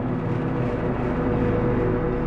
フッ。